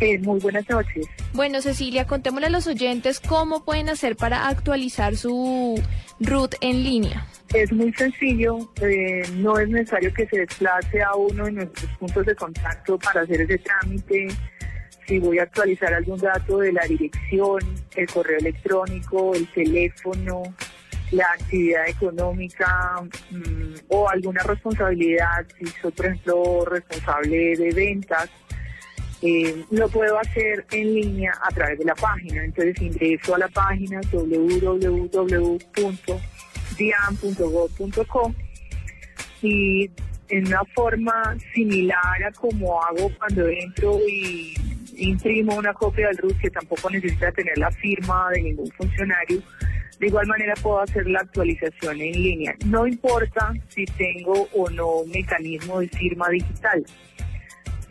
Eh, muy buenas noches. Bueno, Cecilia, contémosle a los oyentes cómo pueden hacer para actualizar su RUT en línea. Es muy sencillo, eh, no es necesario que se desplace a uno de nuestros puntos de contacto para hacer ese trámite. Si voy a actualizar algún dato de la dirección, el correo electrónico, el teléfono, la actividad económica mm, o alguna responsabilidad, si soy por ejemplo responsable de ventas, eh, lo puedo hacer en línea a través de la página. Entonces ingreso a la página www.dian.gov.co y en una forma similar a como hago cuando entro y imprimo una copia del RUT que tampoco necesita tener la firma de ningún funcionario, de igual manera puedo hacer la actualización en línea. No importa si tengo o no mecanismo de firma digital.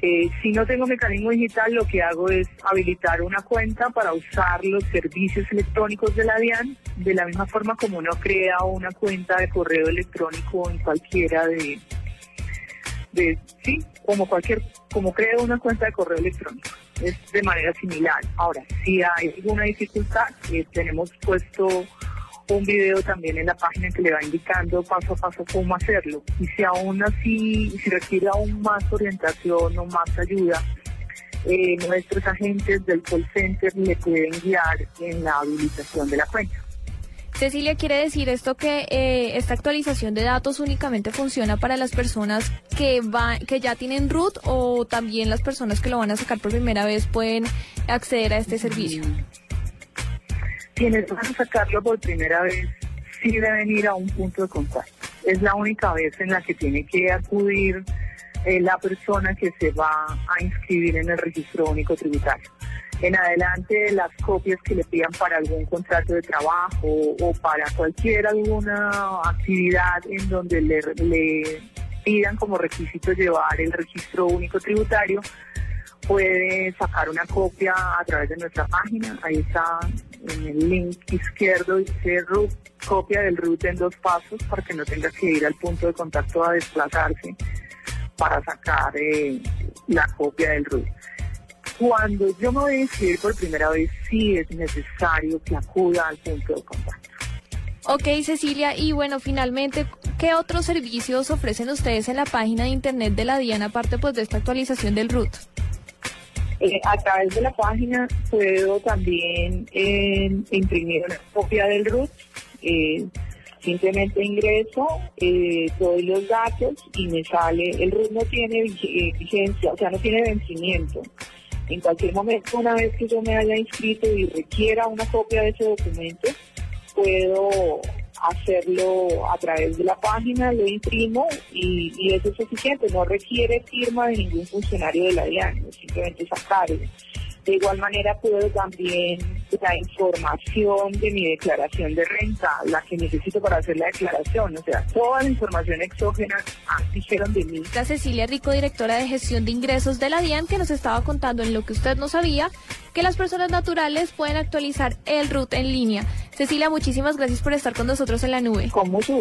Eh, si no tengo mecanismo digital, lo que hago es habilitar una cuenta para usar los servicios electrónicos de la DIAN, de la misma forma como uno crea una cuenta de correo electrónico en cualquiera de, de sí, como cualquier, como crea una cuenta de correo electrónico. Es de manera similar. Ahora, si hay alguna dificultad, eh, tenemos puesto un video también en la página que le va indicando paso a paso cómo hacerlo. Y si aún así, si requiere aún más orientación o más ayuda, eh, nuestros agentes del call center le pueden guiar en la habilitación de la cuenta. Cecilia, ¿quiere decir esto que eh, esta actualización de datos únicamente funciona para las personas que, va, que ya tienen root o también las personas que lo van a sacar por primera vez pueden acceder a este servicio? Quienes van a sacarlo por primera vez sí deben ir a un punto de contacto. Es la única vez en la que tiene que acudir eh, la persona que se va a inscribir en el registro único tributario. En adelante, las copias que le pidan para algún contrato de trabajo o para cualquier alguna actividad en donde le, le pidan como requisito llevar el registro único tributario, puede sacar una copia a través de nuestra página. Ahí está en el link izquierdo dice root, copia del root en dos pasos para que no tenga que ir al punto de contacto a desplazarse para sacar eh, la copia del root. Cuando yo me voy a inscribir por primera vez, sí es necesario que acuda al punto de contacto. Ok, Cecilia, y bueno, finalmente, ¿qué otros servicios ofrecen ustedes en la página de internet de la DIAN aparte pues de esta actualización del RUT? Eh, a través de la página puedo también eh, imprimir una copia del RUT. Eh, simplemente ingreso, doy los datos y me sale, el RUT no tiene vigencia, o sea, no tiene vencimiento. En cualquier momento, una vez que yo me haya inscrito y requiera una copia de ese documento, puedo hacerlo a través de la página, lo imprimo y, eso es suficiente, no requiere firma de ningún funcionario de la DIAN, simplemente sacarlo. De igual manera puedo también la información de mi declaración de renta, la que necesito para hacer la declaración, o sea, toda la información exógena dijeron de mí. La Cecilia Rico, directora de gestión de ingresos de la DIAN, que nos estaba contando en lo que usted no sabía, que las personas naturales pueden actualizar el RUT en línea. Cecilia, muchísimas gracias por estar con nosotros en la nube. Con mucho.